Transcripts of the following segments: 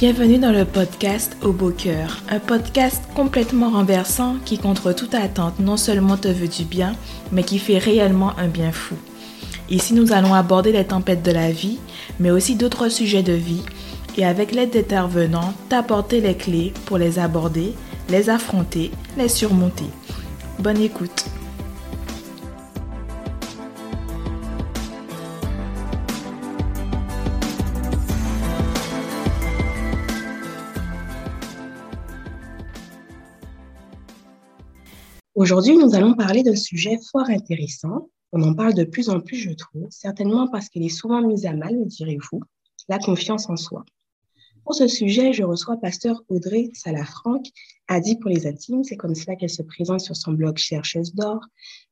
Bienvenue dans le podcast Au Beau Cœur, un podcast complètement renversant qui, contre toute attente, non seulement te veut du bien, mais qui fait réellement un bien fou. Ici, nous allons aborder les tempêtes de la vie, mais aussi d'autres sujets de vie, et avec l'aide d'intervenants, t'apporter les clés pour les aborder, les affronter, les surmonter. Bonne écoute. Aujourd'hui, nous allons parler d'un sujet fort intéressant. On en parle de plus en plus, je trouve, certainement parce qu'il est souvent mis à mal, me direz-vous, la confiance en soi. Pour ce sujet, je reçois pasteur Audrey Salafranc, dit pour les intimes. C'est comme cela qu'elle se présente sur son blog Chercheuse d'or.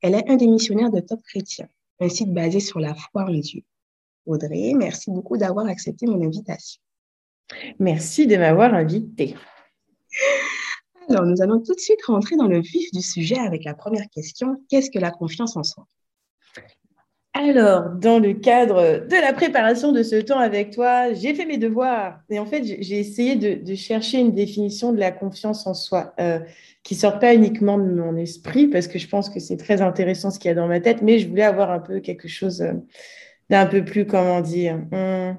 Elle est un des missionnaires de Top Chrétien, un site basé sur la foi en Dieu. Audrey, merci beaucoup d'avoir accepté mon invitation. Merci de m'avoir invitée. Alors, nous allons tout de suite rentrer dans le vif du sujet avec la première question. Qu'est-ce que la confiance en soi? Alors, dans le cadre de la préparation de ce temps avec toi, j'ai fait mes devoirs. Et en fait, j'ai essayé de, chercher une définition de la confiance en soi euh, qui ne sort pas uniquement de mon esprit, parce que je pense que c'est très intéressant ce qu'il y a dans ma tête, mais je voulais avoir un peu quelque chose euh, d'un peu plus, comment dire, hum,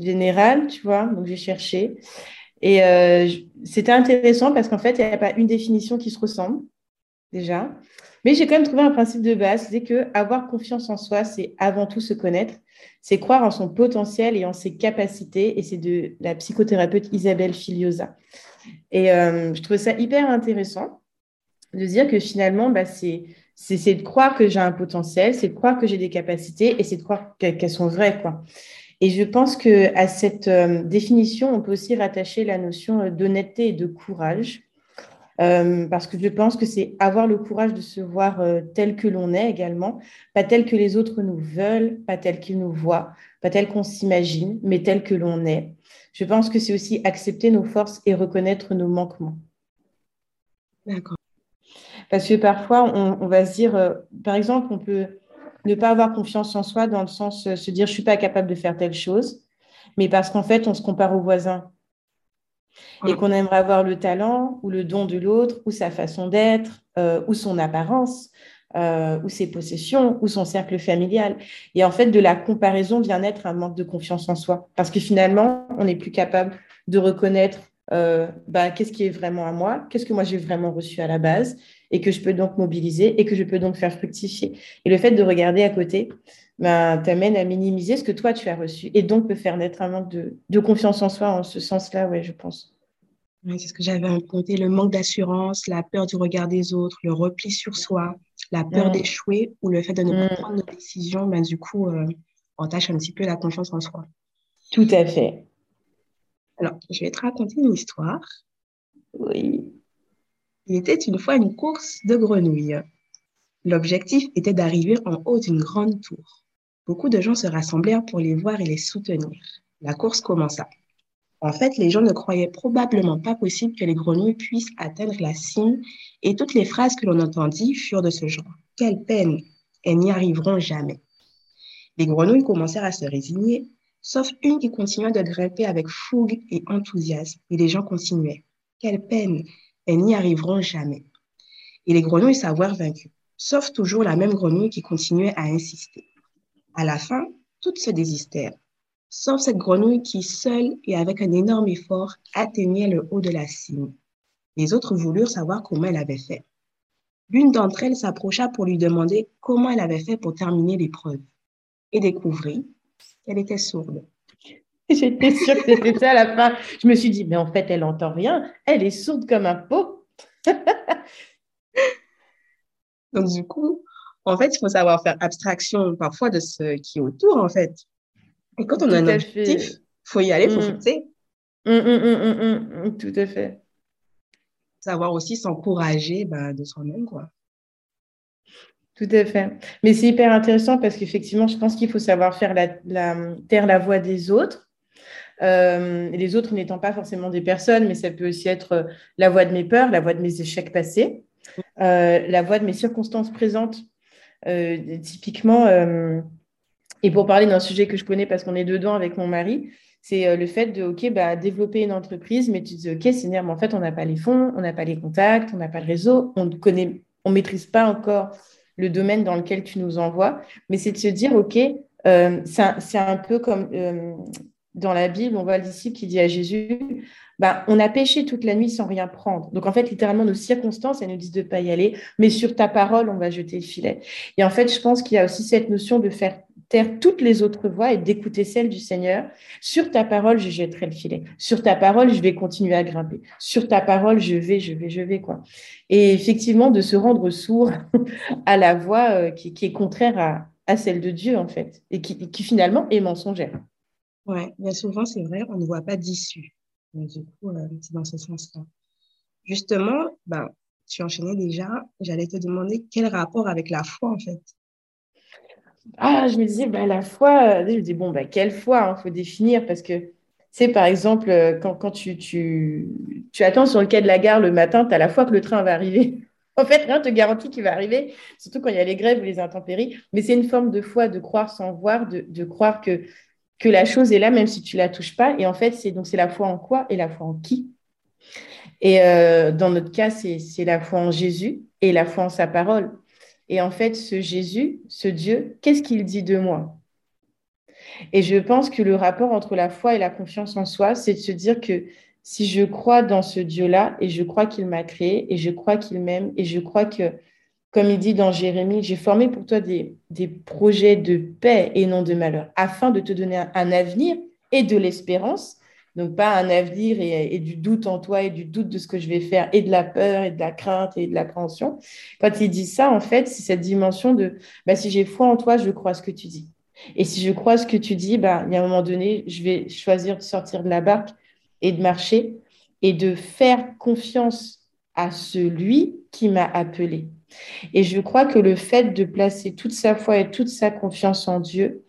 général, tu vois. Donc, j'ai cherché. Et euh, c'était intéressant parce qu'en fait, il n'y a pas une définition qui se ressemble, déjà. Mais j'ai quand même trouvé un principe de base, c'est que avoir confiance en soi, c'est avant tout se connaître, c'est croire en son potentiel et en ses capacités. Et c'est de la psychothérapeute Isabelle Filiosa. Et euh, je trouvais ça hyper intéressant de dire que finalement, bah, c'est de croire que j'ai un potentiel, c'est de croire que j'ai des capacités et c'est de croire qu'elles sont vraies. Quoi. Et je pense qu'à cette euh, définition, on peut aussi rattacher la notion euh, d'honnêteté et de courage. Euh, parce que je pense que c'est avoir le courage de se voir tel que l'on est également, pas tel que les autres nous veulent, pas tel qu'ils nous voient, pas tel qu'on s'imagine, mais tel que l'on est. Je pense que c'est aussi accepter nos forces et reconnaître nos manquements. D'accord. Parce que parfois, on, on va se dire, par exemple, on peut ne pas avoir confiance en soi dans le sens euh, se dire je suis pas capable de faire telle chose, mais parce qu'en fait on se compare au voisin et qu'on aimerait avoir le talent ou le don de l'autre ou sa façon d'être euh, ou son apparence euh, ou ses possessions ou son cercle familial. Et en fait de la comparaison vient naître un manque de confiance en soi. Parce que finalement on n'est plus capable de reconnaître bah, qu'est-ce qui est vraiment à moi, qu'est-ce que moi j'ai vraiment reçu à la base et que je peux donc mobiliser et que je peux donc faire fructifier. Et le fait de regarder à côté ben, t'amène à minimiser ce que toi tu as reçu et donc peut faire naître un manque de, confiance en soi en ce sens-là, ouais, je pense. Oui, c'est ce que j'avais raconté, le manque d'assurance, la peur du regard des autres, le repli sur soi, la peur d'échouer ou le fait de ne pas mm. prendre de décision, ben, du coup, euh, on tâche un petit peu la confiance en soi. Tout à fait. Alors, je vais te raconter une histoire. Oui. Il était une fois une course de grenouilles. L'objectif était d'arriver en haut d'une grande tour. Beaucoup de gens se rassemblèrent pour les voir et les soutenir. La course commença. En fait, les gens ne croyaient probablement pas possible que les grenouilles puissent atteindre la cime et toutes les phrases que l'on entendit furent de ce genre. Quelle peine, elles n'y arriveront jamais. Les grenouilles commencèrent à se résigner, sauf une qui continua de grimper avec fougue et enthousiasme, et les gens continuaient. Quelle peine, elles n'y arriveront jamais. Et les grenouilles s'avouèrent vaincues, sauf toujours la même grenouille qui continuait à insister. À la fin, toutes se désistèrent, sauf cette grenouille qui, seule et avec un énorme effort, atteignait le haut de la cime. Les autres voulurent savoir comment elle avait fait. L'une d'entre elles s'approcha pour lui demander comment elle avait fait pour terminer l'épreuve et découvrit qu'elle était sourde. J'étais sûre que c'était ça à la fin. Je me suis dit, mais en fait, elle n'entend rien. Elle est sourde comme un pot. Donc, du coup, en fait, il faut savoir faire abstraction parfois de ce qui est autour, en fait. Et quand on a un objectif, il faut y aller, il faut mm. foncer. Mm, mm, tout à fait. Savoir aussi s'encourager bah, de soi-même, quoi. Tout à fait. Mais c'est hyper intéressant parce qu'effectivement, je pense qu'il faut savoir faire la, la, taire la voix des autres euh, les autres n'étant pas forcément des personnes, mais ça peut aussi être euh, la voix de mes peurs, la voix de mes échecs passés, euh, la voix de mes circonstances présentes. typiquement, et pour parler d'un sujet que je connais parce qu'on est dedans avec mon mari, C'est le fait de, OK, bah, développer une entreprise, mais tu dis, OK, Seigneur, mais en fait, on n'a pas les fonds, on n'a pas les contacts, on n'a pas le réseau, on ne connaît, on maîtrise pas encore le domaine dans lequel tu nous envoies. Mais c'est de se dire, OK, c'est un, peu comme dans la Bible, on voit le disciple qui dit à Jésus, bah, on a péché toute la nuit sans rien prendre. Donc, en fait, littéralement, nos circonstances, elles nous disent de ne pas y aller, mais sur ta parole, on va jeter le filet. Et en fait, je pense qu'il y a aussi cette notion de faire taire toutes les autres voix et d'écouter celle du Seigneur. Sur ta parole, je jetterai le filet. Sur ta parole, je vais continuer à grimper. Sur ta parole, je vais, je vais, je vais, quoi. Et effectivement, de se rendre sourd à la voix euh, qui, est contraire à, celle de Dieu, en fait, et qui, qui finalement est mensongère. Ouais, bien souvent, c'est vrai, on ne voit pas d'issue. Du coup, euh, c'est dans ce sens-là. Justement, ben, tu enchaînais déjà, j'allais te demander quel rapport avec la foi, en fait? Ah, je me disais, ben, la foi, euh, je me dis, bon, ben, quelle foi, il hein, faut définir, parce que, c'est par exemple, euh, quand, quand tu, tu, attends sur le quai de la gare le matin, tu as la foi que le train va arriver. en fait, rien ne te garantit qu'il va arriver, surtout quand il y a les grèves ou les intempéries. Mais c'est une forme de foi, de croire sans voir, de, de croire que que la chose est là même si tu la touches pas. Et en fait, c'est donc la foi en quoi et la foi en qui? Et euh, dans notre cas, c'est la foi en Jésus et la foi en sa parole. Et en fait, ce Jésus, ce Dieu, qu'est-ce qu'il dit de moi? Et je pense que le rapport entre la foi et la confiance en soi, c'est de se dire que si je crois dans ce Dieu-là et je crois qu'il m'a créé et je crois qu'il m'aime et je crois que comme il dit dans Jérémie, j'ai formé pour toi des, projets de paix et non de malheur, afin de te donner un, avenir et de l'espérance. Donc, pas un avenir et, du doute en toi et du doute de ce que je vais faire et de la peur et de la crainte et de l'appréhension. Quand il dit ça, en fait, c'est cette dimension de bah, si j'ai foi en toi, je crois ce que tu dis. Et si je crois ce que tu dis, bah, il y a un moment donné, je vais choisir de sortir de la barque et de marcher et de faire confiance à celui qui m'a appelé. Et je crois que le fait de placer toute sa foi et toute sa confiance en Dieu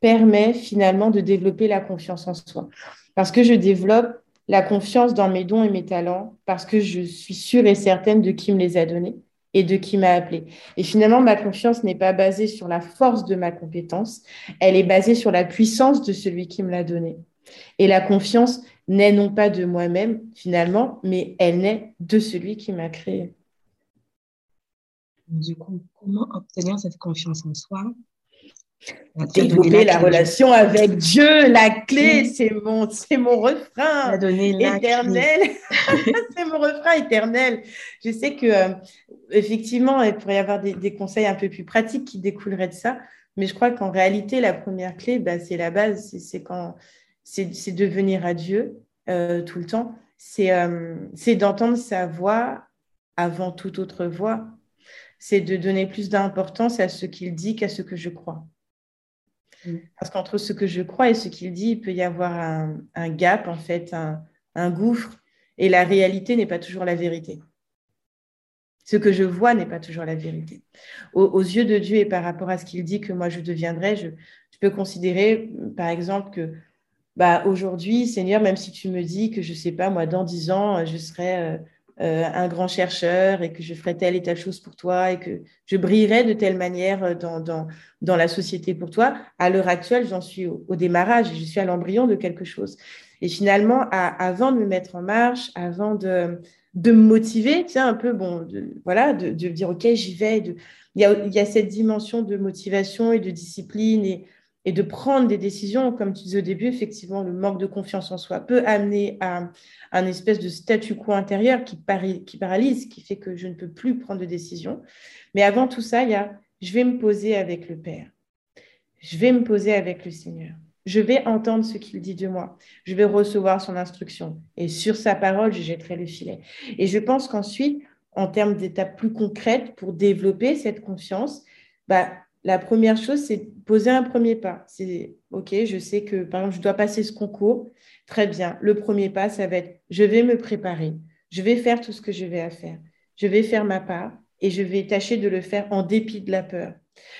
permet finalement de développer la confiance en soi. Parce que je développe la confiance dans mes dons et mes talents, parce que je suis sûre et certaine de qui me les a donnés et de qui m'a appelé. Et finalement, ma confiance n'est pas basée sur la force de ma compétence, elle est basée sur la puissance de celui qui me l'a donnée. Et la confiance n'est non pas de moi-même finalement, mais elle naît de celui qui m'a créé. Du coup, comment obtenir cette confiance en soi? Développer la, relation avec Dieu, la clé, c'est mon, c'est mon refrain éternel. c'est mon refrain éternel. Je sais que euh, effectivement, il pourrait y avoir des, conseils un peu plus pratiques qui découleraient de ça, mais je crois qu'en réalité, la première clé, bah, c'est la base, c'est, quand c'est, de venir à Dieu euh, tout le temps. C'est, euh, c'est d'entendre sa voix avant toute autre voix c'est de donner plus d'importance à ce qu'il dit qu'à ce que je crois. Mm. Parce qu'entre ce que je crois et ce qu'il dit, il peut y avoir un, gap, en fait, un, gouffre, et la réalité n'est pas toujours la vérité. Ce que je vois n'est pas toujours la vérité. Aux, yeux de Dieu et par rapport à ce qu'il dit que moi je deviendrai, je, peux considérer, par exemple, que bah, aujourd'hui, Seigneur, même si tu me dis que je ne sais pas, moi, dans dix ans, je serai euh, un grand chercheur et que je ferai telle et telle chose pour toi et que je brillerai de telle manière euh, dans, dans, la société pour toi. À l'heure actuelle, j'en suis au, démarrage je suis à l'embryon de quelque chose. Et finalement, avant de me mettre en marche, avant de, de me motiver, tu un peu, bon, voilà, de, dire, OK, j'y vais. Il, y a, il y a cette dimension de motivation et de discipline et, et de prendre des décisions, comme tu disais au début, effectivement, le manque de confiance en soi peut amener à un espèce de statu quo intérieur qui, paralyse, qui fait que je ne peux plus prendre de décisions. Mais avant tout ça, il y a je vais me poser avec le Père. Je vais me poser avec le Seigneur. Je vais entendre ce qu'il dit de moi. Je vais recevoir son instruction. Et sur sa parole, je jetterai le filet. Et je pense qu'ensuite, en termes d'étapes plus concrètes pour développer cette confiance, bah, la première chose, c'est poser un premier pas. C'est OK, je sais que, par exemple, je dois passer ce concours. Très bien. Le premier pas, ça va être je vais me préparer. Je vais faire tout ce que je vais à faire. Je vais faire ma part et je vais tâcher de le faire en dépit de la peur.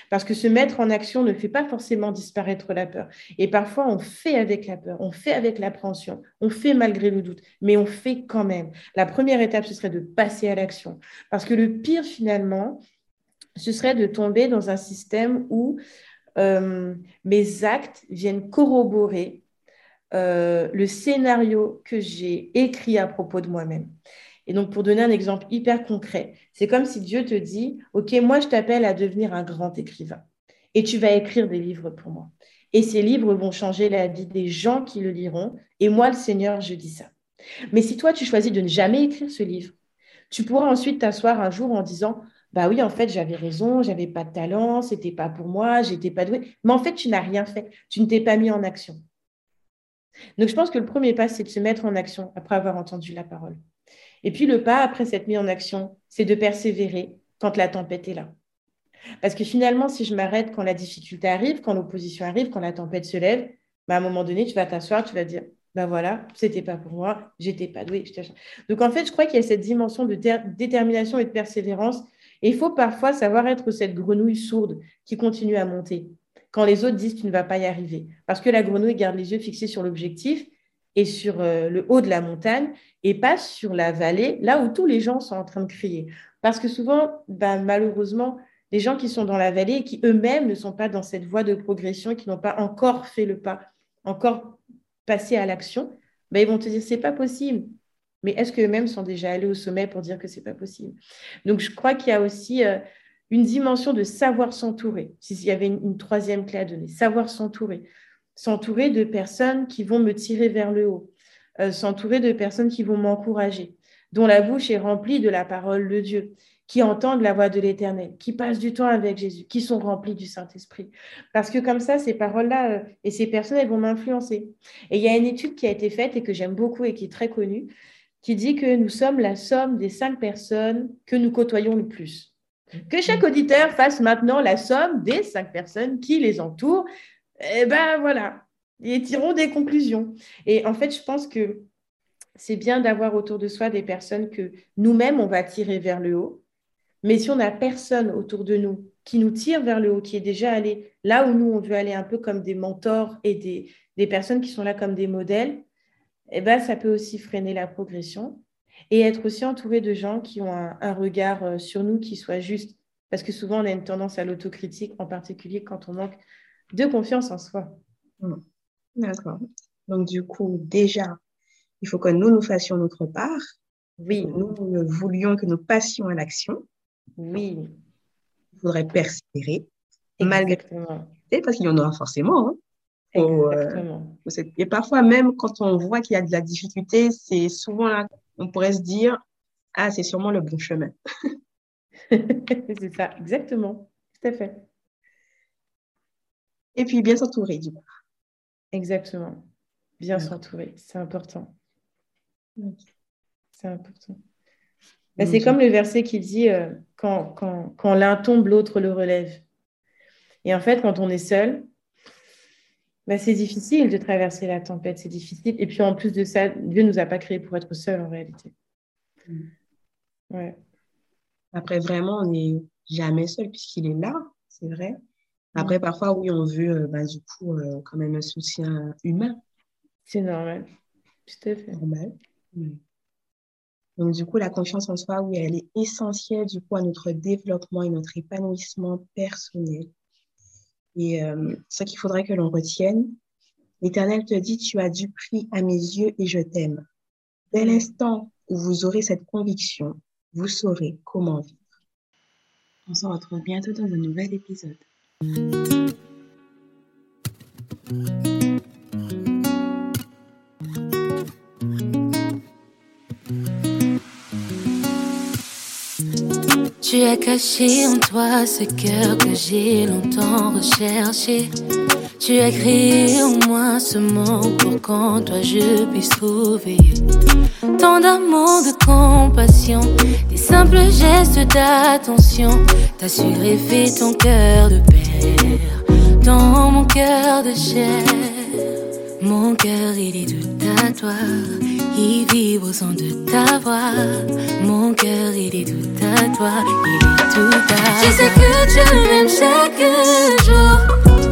Parce que se mettre en action ne fait pas forcément disparaître la peur. Et parfois, on fait avec la peur, on fait avec l'appréhension, on fait malgré le doute, mais on fait quand même. La première étape, ce serait de passer à l'action. Parce que le pire, finalement, ce serait de tomber dans un système où euh, mes actes viennent corroborer euh, le scénario que j'ai écrit à propos de moi-même. Et donc, pour donner un exemple hyper concret, c'est comme si Dieu te dit, OK, moi, je t'appelle à devenir un grand écrivain. Et tu vas écrire des livres pour moi. Et ces livres vont changer la vie des gens qui le liront. Et moi, le Seigneur, je dis ça. Mais si toi, tu choisis de ne jamais écrire ce livre, tu pourras ensuite t'asseoir un jour en disant, bah oui, en fait, j'avais raison, j'avais pas de talent, c'était pas pour moi, j'étais pas doué. Mais en fait, tu n'as rien fait. Tu ne t'es pas mis en action. Donc, je pense que le premier pas, c'est de se mettre en action après avoir entendu la parole. Et puis, le pas après s'être mis en action, c'est de persévérer quand la tempête est là. Parce que finalement, si je m'arrête quand la difficulté arrive, quand l'opposition arrive, quand la tempête se lève, bah, à un moment donné, tu vas t'asseoir, tu vas dire, ben voilà, c'était pas pour moi, j'étais pas doué. Donc en fait, je crois qu'il y a cette dimension de détermination et de persévérance. Et il faut parfois savoir être cette grenouille sourde qui continue à monter quand les autres disent tu ne vas pas y arriver. Parce que la grenouille garde les yeux fixés sur l'objectif et sur euh, le haut de la montagne et pas sur la vallée, là où tous les gens sont en train de crier. Parce que souvent, ben, malheureusement, les gens qui sont dans la vallée et qui eux-mêmes ne sont pas dans cette voie de progression, qui n'ont pas encore fait le pas, encore passé à l'action, ben, ils vont te dire c'est pas possible. Mais est-ce qu'eux-mêmes sont déjà allés au sommet pour dire que c'est pas possible? Donc je crois qu'il y a aussi euh, une dimension de savoir s'entourer. S'il y avait une, troisième clé à donner, savoir s'entourer. S'entourer de personnes qui vont me tirer vers le haut, euh, s'entourer de personnes qui vont m'encourager, dont la bouche est remplie de la parole de Dieu, qui entendent la voix de l'Éternel, qui passent du temps avec Jésus, qui sont remplis du Saint-Esprit. Parce que comme ça, ces paroles-là euh, et ces personnes, elles vont m'influencer. Et il y a une étude qui a été faite et que j'aime beaucoup et qui est très connue, qui dit que nous sommes la somme des cinq personnes que nous côtoyons le plus. Que chaque auditeur fasse maintenant la somme des cinq personnes qui les entourent. Et eh ben voilà, ils tireront des conclusions. Et en fait, je pense que c'est bien d'avoir autour de soi des personnes que nous-mêmes, on va tirer vers le haut mais si on n'a personne autour de nous qui nous tire vers le haut, qui est déjà allé là où nous, on veut aller un peu comme des mentors et des, personnes qui sont là comme des modèles, eh ben, ça peut aussi freiner la progression et être aussi entouré de gens qui ont un, regard euh, sur nous qui soit juste. Parce que souvent, on a une tendance à l'autocritique, en particulier quand on manque de confiance en soi. Mmh. D'accord. Donc, du coup, déjà, il faut que nous, nous fassions notre part. Oui. Nous, nous voulions que nous passions à l'action. Oui. Il faudrait persévérer, malgré parce qu'il y en aura forcément. Hein. Euh, et parfois, même quand on voit qu'il y a de la difficulté, c'est souvent là qu'on pourrait se dire Ah, c'est sûrement le bon chemin. c'est ça, exactement. Tout à fait. Et puis, bien s'entourer, du coup. Exactement. Bien s'entourer, c'est important. C'est important. Ben, c'est comme le verset qui dit euh, quand, quand, quand l'un tombe, l'autre le relève. Et en fait, quand on est seul, ben, c'est difficile de traverser la tempête, c'est difficile. Et puis en plus de ça, Dieu ne nous a pas créés pour être seuls en réalité. Mm. Ouais. Après, vraiment, on n'est jamais seul puisqu'il est là, c'est vrai. Après, parfois, oui, on veut euh, ben, du coup euh, quand même un soutien humain. C'est normal. Tout à fait. Normal. Donc, du coup, la confiance en soi, oui, elle est essentielle, du coup, à notre développement et notre épanouissement personnel. Et euh, ce qu'il faudrait que l'on retienne, l'Éternel te dit, tu as du prix à mes yeux et je t'aime. Dès l'instant où vous aurez cette conviction, vous saurez comment vivre. On se retrouve bientôt dans un nouvel épisode. Tu as caché en toi ce cœur que j'ai longtemps recherché. Tu as créé au moins ce monde pour qu'en toi je puisse trouver tant d'amour, de compassion, des simples gestes d'attention. T'as su greffer ton cœur de père dans mon cœur de chair. Mon cœur il est tout à toi il vibre au son de ta voix. Toi, il est tout. Je sais que tu m'aimes chaque jour,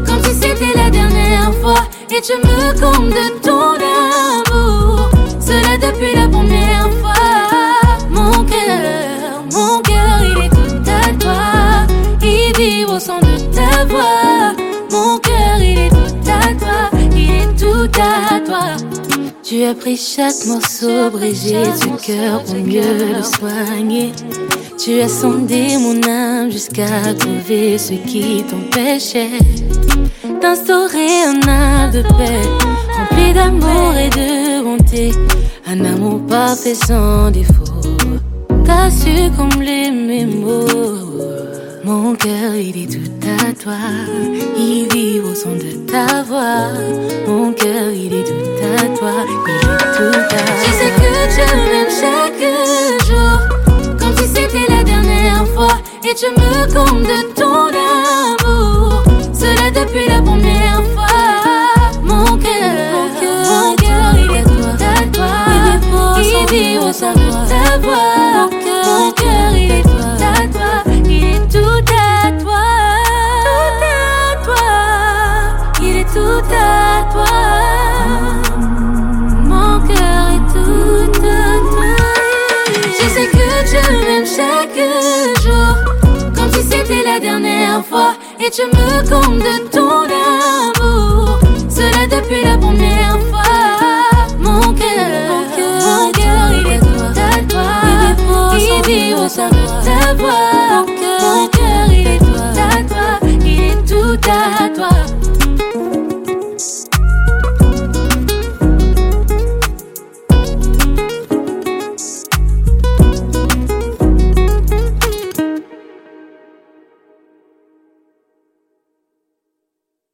comme si c'était la dernière fois. Et tu me combles de ton amour, cela depuis la première fois. Mon cœur, mon cœur, il est tout à toi. Il vibre au son de ta voix. Mon cœur, il est tout à toi, il est tout à toi. Tu as pris chaque morceau brisé du cœur pour mieux le soigner. Tu as sondé mon âme jusqu'à trouver ce qui t'empêchait d'instaurer un âme de paix, rempli d'amour et de bonté, un amour parfait sans défaut. T'as su combler mes mots. Mon cœur, il est tout à toi. Il vit au son de ta voix. Mon cœur, il est tout à toi. Il est tout à toi. Je sais que tu m'aimes chaque jour. Fois. Et tu me combles de tu me comptes de ton amour. Cela depuis la première fois. Mon cœur, mon cœur, il est toi, ta voix, il vibre sa ta voix.